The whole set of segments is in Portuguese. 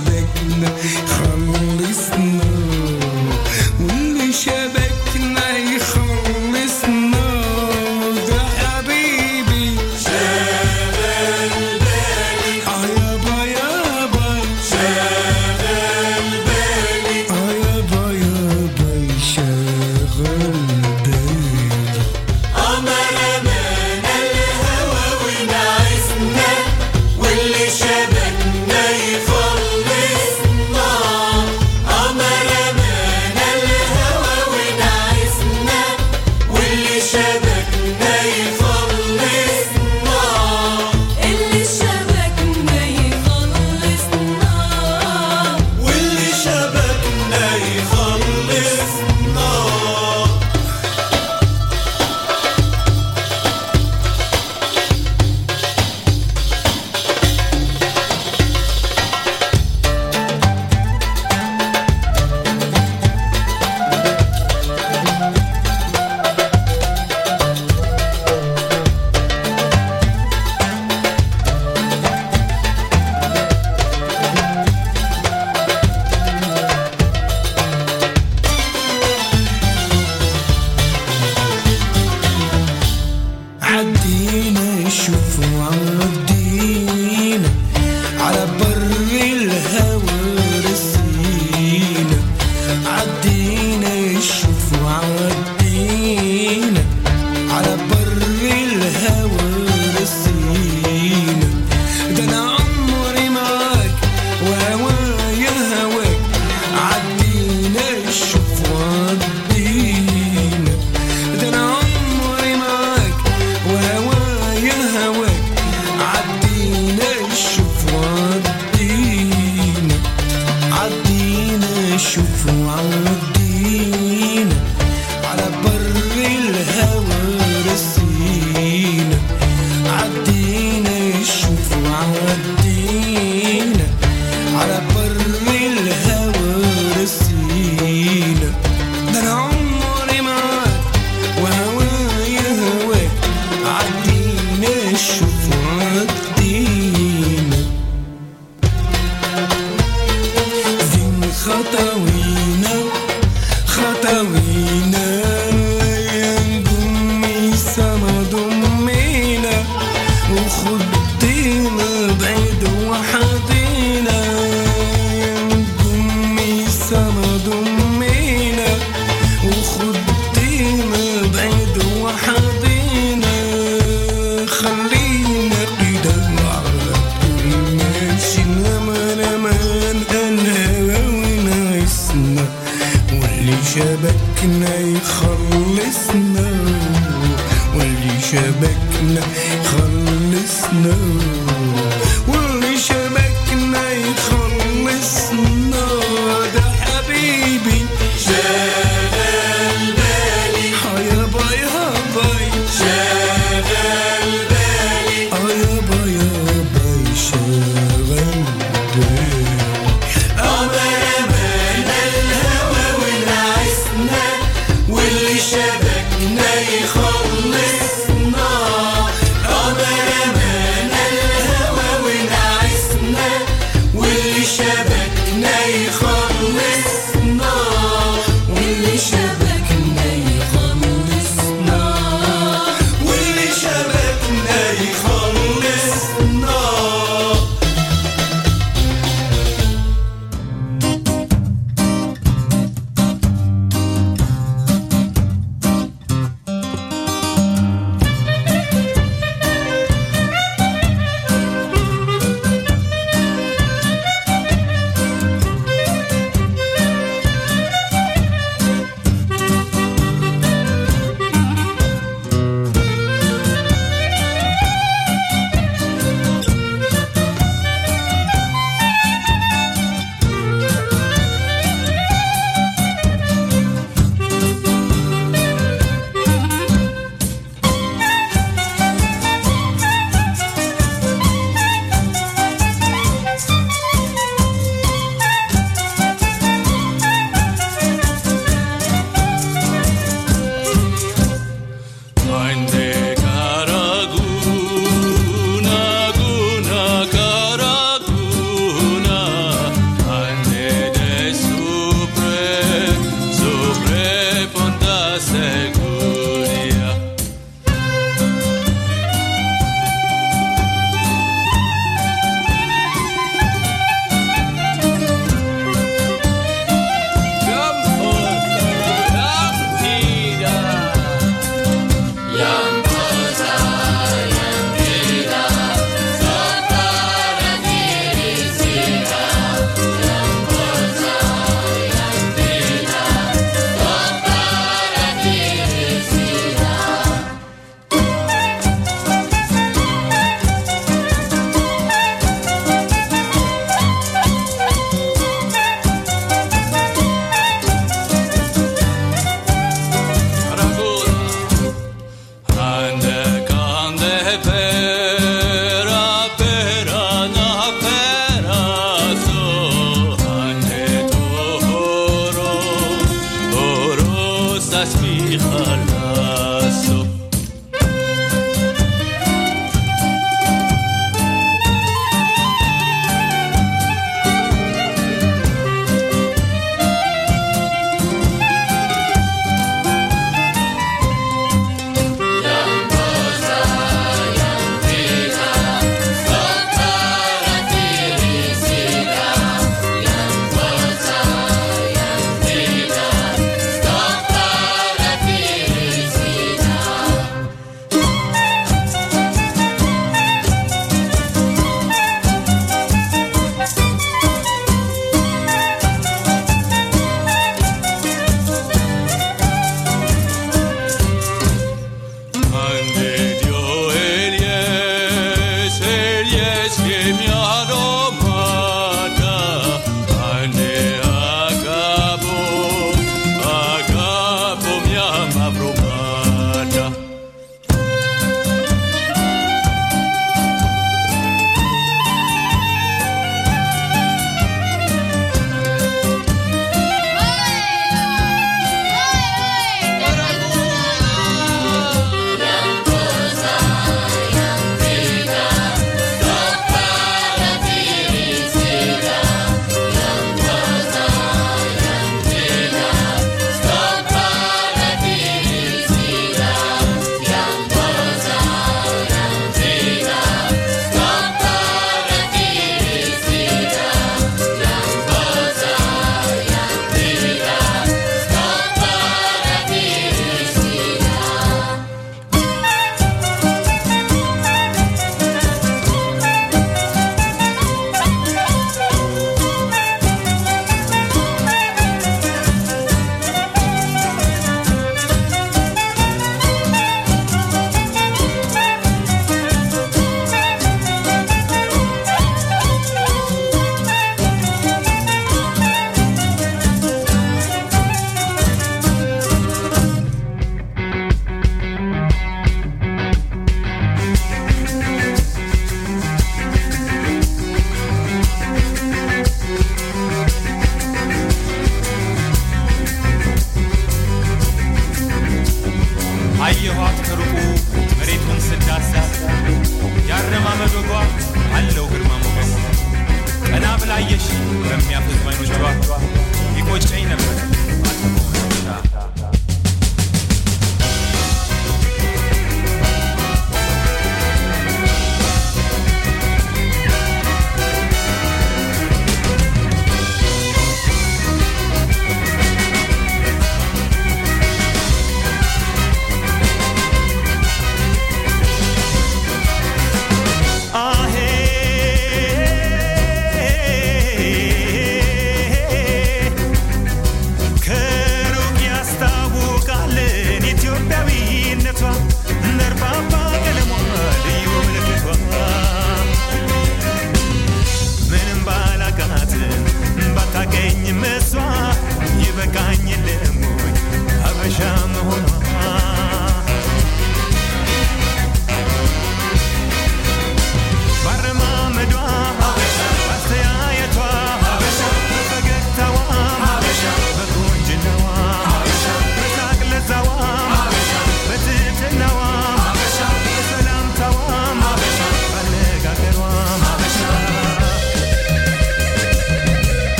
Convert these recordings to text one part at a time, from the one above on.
back. I'm.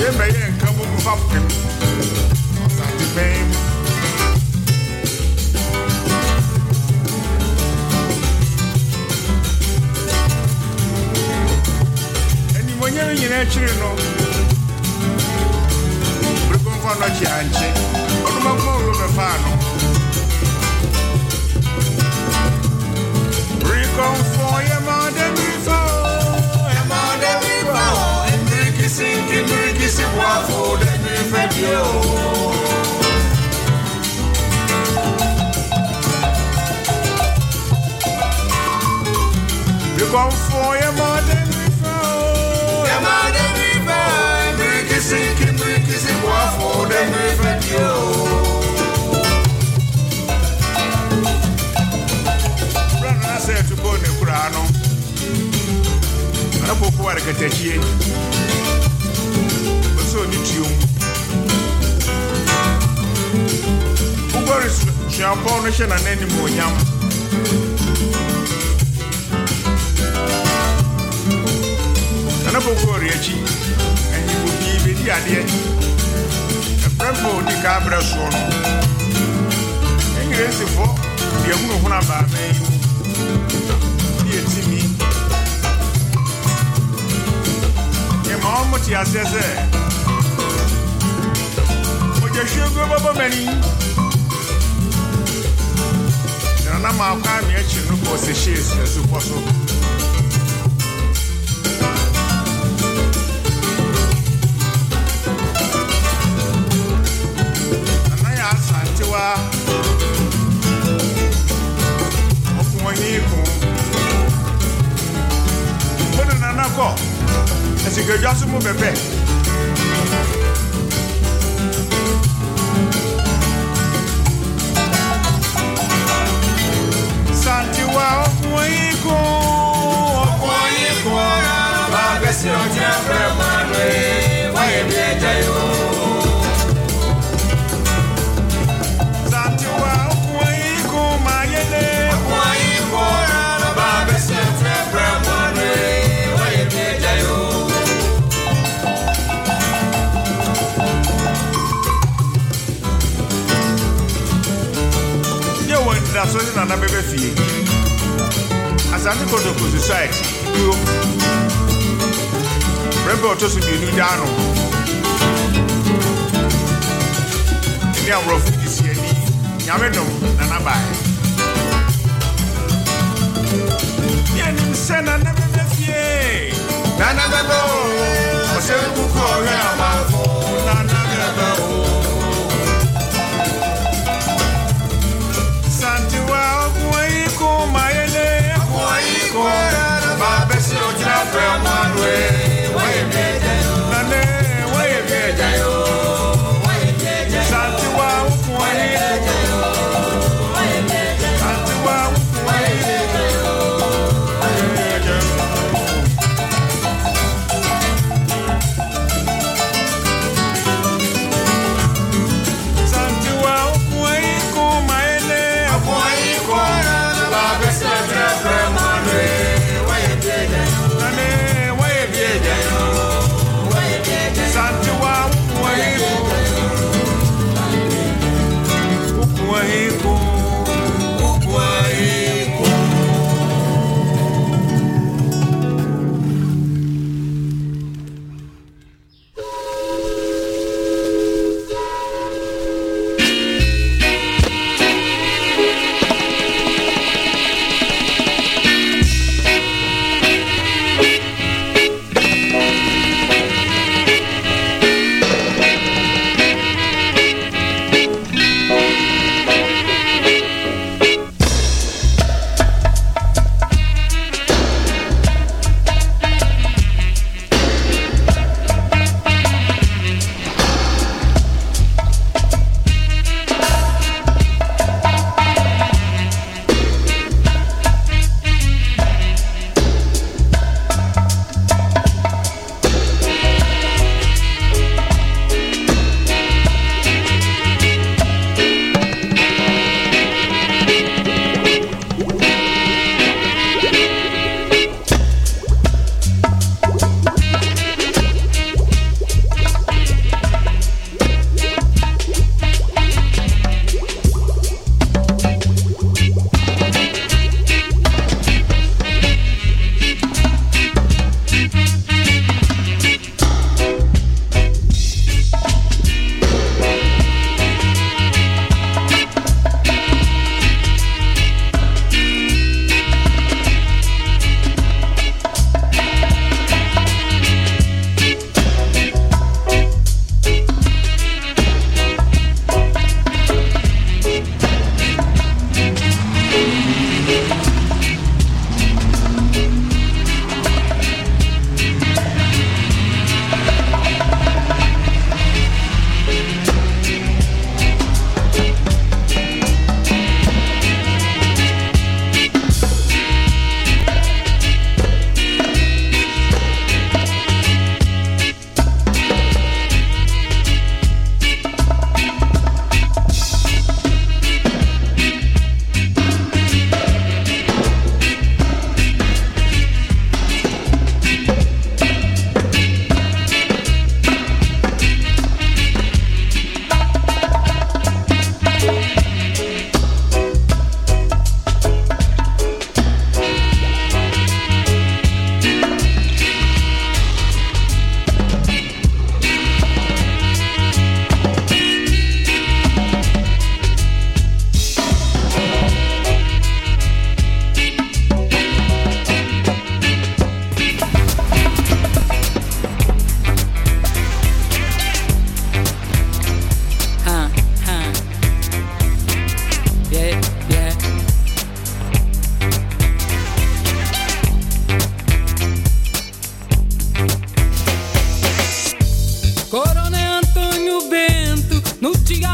yɛbɛyɛ nka mugu fa pem ɔsate bɛn mu animonyam nyina akyiri no bere kɔnkɔn no kye ankye ɔdomako owuro bɛfaa. sí wá fòdé ní fẹ́ bí o. Bíkọ́ fún yẹ máa dé ní fẹ́ o. Yẹ máa dé Mi fẹ́ o. Bíríkì sí kí bíríkì sí wá fòdé ní fẹ́ bí o. Bírọ̀ náà sẹ́yìn tó bọ́ ní kúrò àánú. Ẹ̀rọ. Katakyie ɔsɛ ɔne tuom wobɔre no hyɛ nana anim onyam nana koko ɔre akyi anyimbo bii bɛdi adeɛ ɛbrɛ mpa ɔdi ka abrɛ soɔ no ɛnyerɛ nsifo deɛ hunuhunu abaama yi mu yɛtimi yɛma ɔmo te aseɛ sɛ mogyahwiegu bɛbɔ m'ani nana maakɔ ame akyi no kɔ sɛ hyee sɛ kɔ so. Nana yɛ asantewa ɔkoɔnyi ko wode nana kɔ asikadwa so mu bɛbɛ bɛbɛ fie asante kotoko society kuo brɛbɛ ɔtɔ so mmienu daa no ne aborɔfo de si ani. Nyame dom nana bae. Yɛnim sɛ nana bɛbɛ fie. Nana bɛbɛ o ɔsɛ kuku ɔhwɛ amanfo. Nana bɛbɛ o farewell.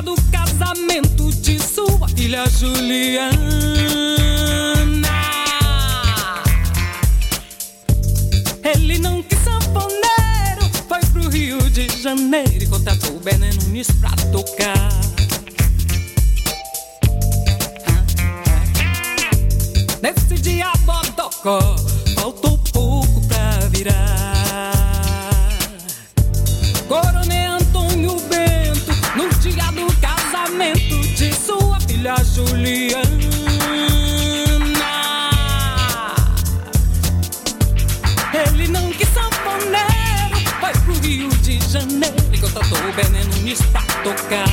do casamento de sua filha Juliana. Ele não quis sanfoneiro, foi pro Rio de Janeiro e contratou o Bené Nunes pra tocar. Nesse dia, Bodocó faltou de Janeiro e contratou o Bené Nunes pra tocar.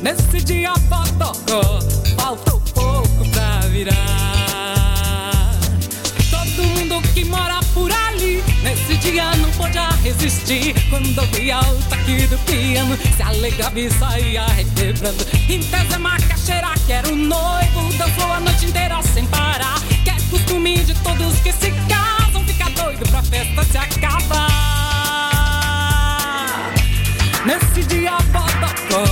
Nesse dia Bodocó faltou pouco pra virar. Todo mundo que mora por ali nesse dia não podia resistir. Quando ouvia o toque do piano, se alegrava e saía requebrando. Em Tese Macaxeira, que era o noivo, dançou a noite inteira sem parar. É costume de todos que pra festa se acabar. Nesse dia Bodocó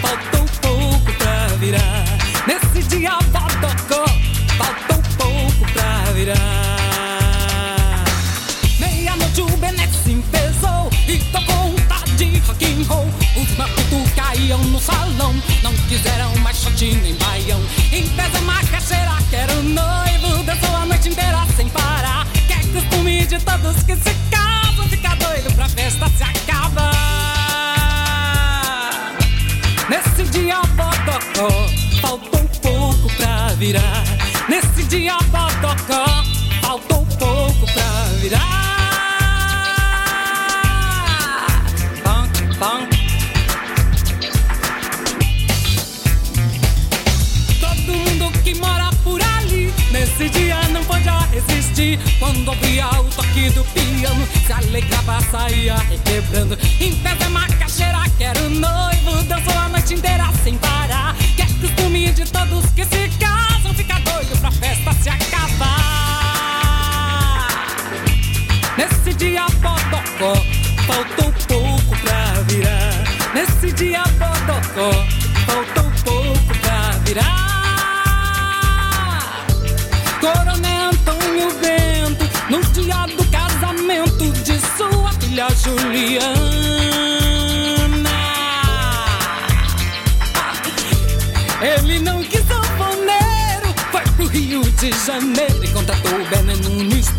faltou pouco pra virar. Nesse dia Bodocó faltou pouco pra virar. Meia-noite o Bené se empezou e tocou um tá de rock and roll. Os maputos caíam no salão, que se casam, fica doido pra festa se acabar. Nesse dia Bodocó faltou pouco pra virar. Nesse dia Bodocó faltou pouco pra virar. Todo mundo que mora por ali nesse dia Quando ouvia o toque do piano, se alegrava, saía requebrando. Em pé da macaxeira, que era o noivo, dançou a noite inteira sem parar. Que é costume de todos que se casam, fica doido pra festa se acabar. Nesse dia Bodocó, faltou pouco pra virar. Nesse dia Bodocó, faltou Juliana. Ele não quis sanfoneiro, foi pro Rio de Janeiro e contratou o Bené Nunes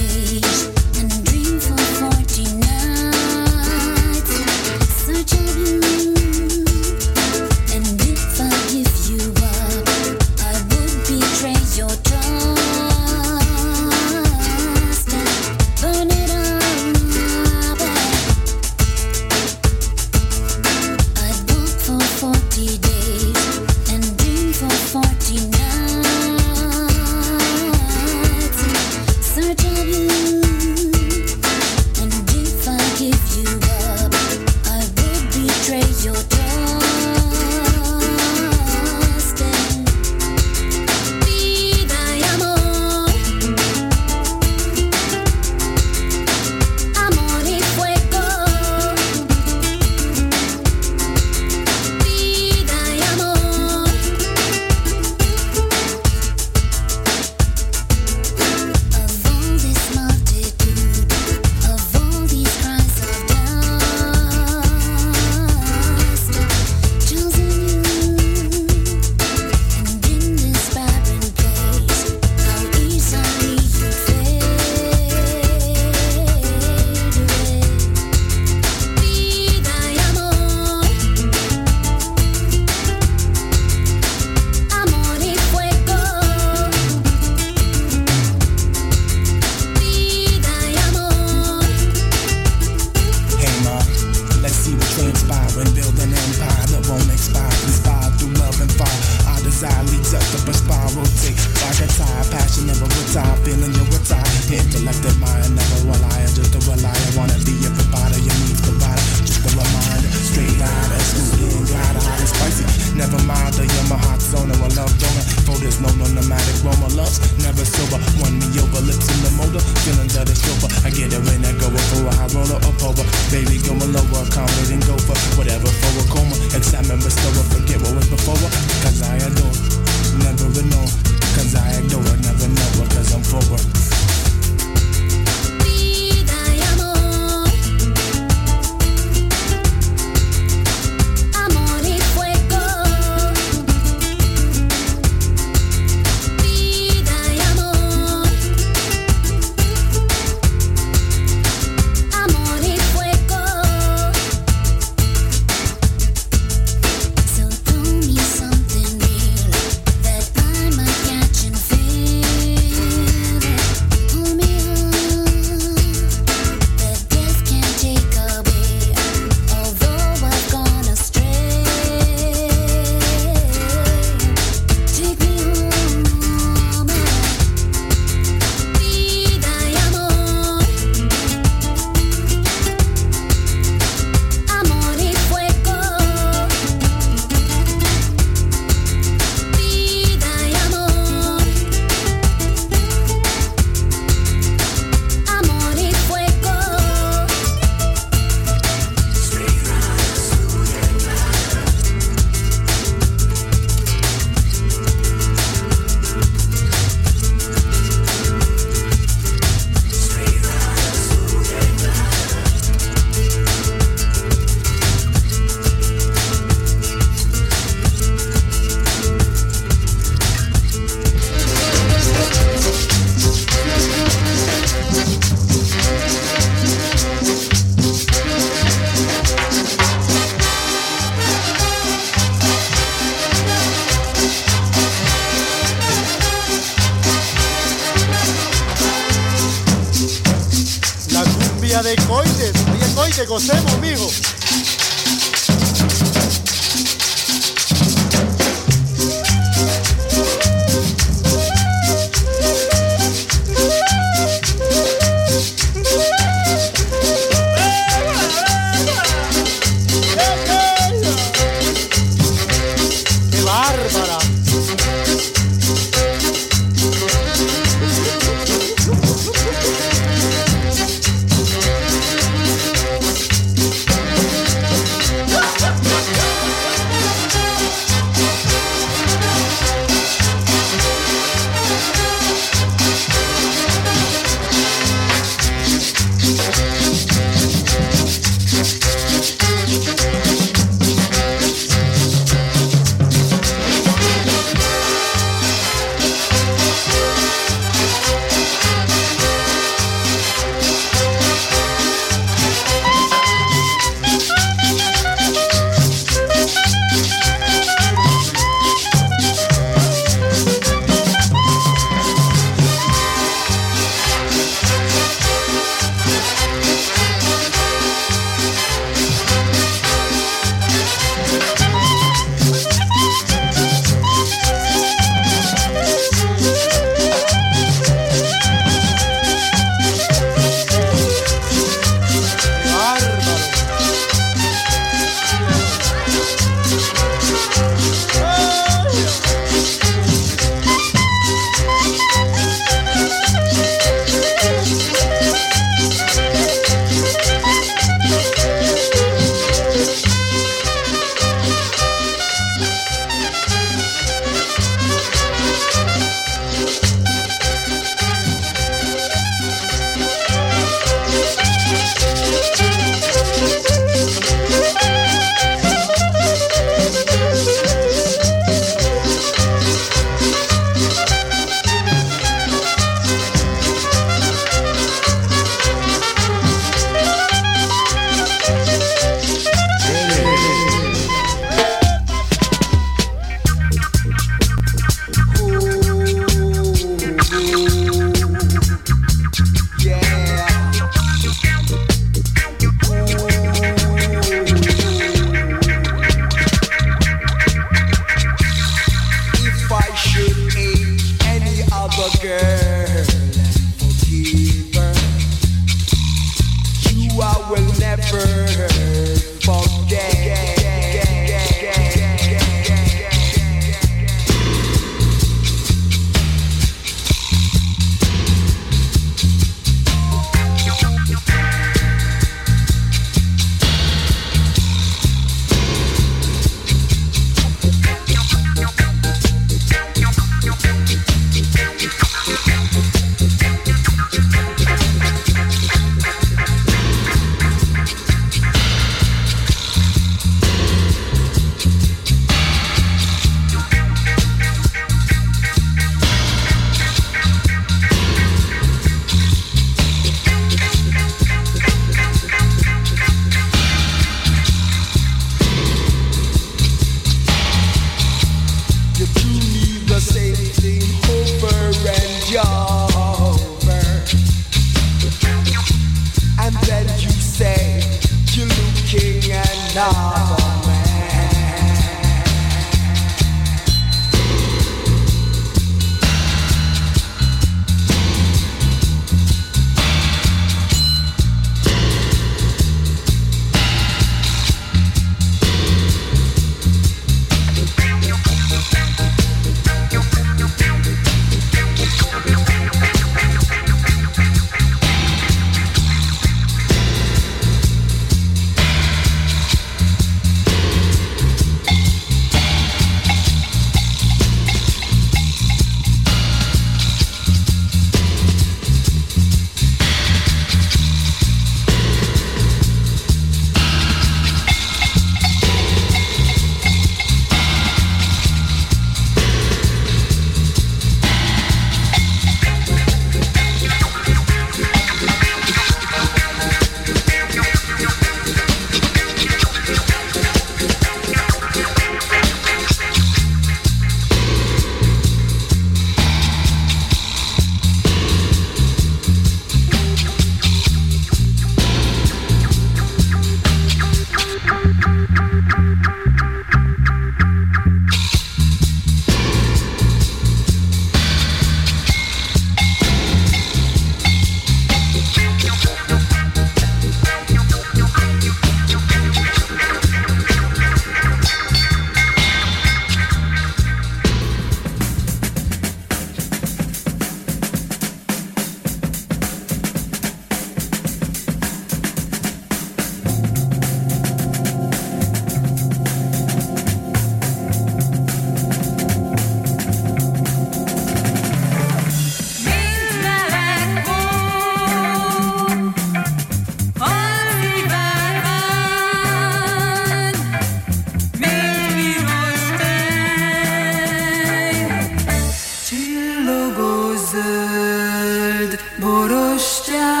Hazır buruşacak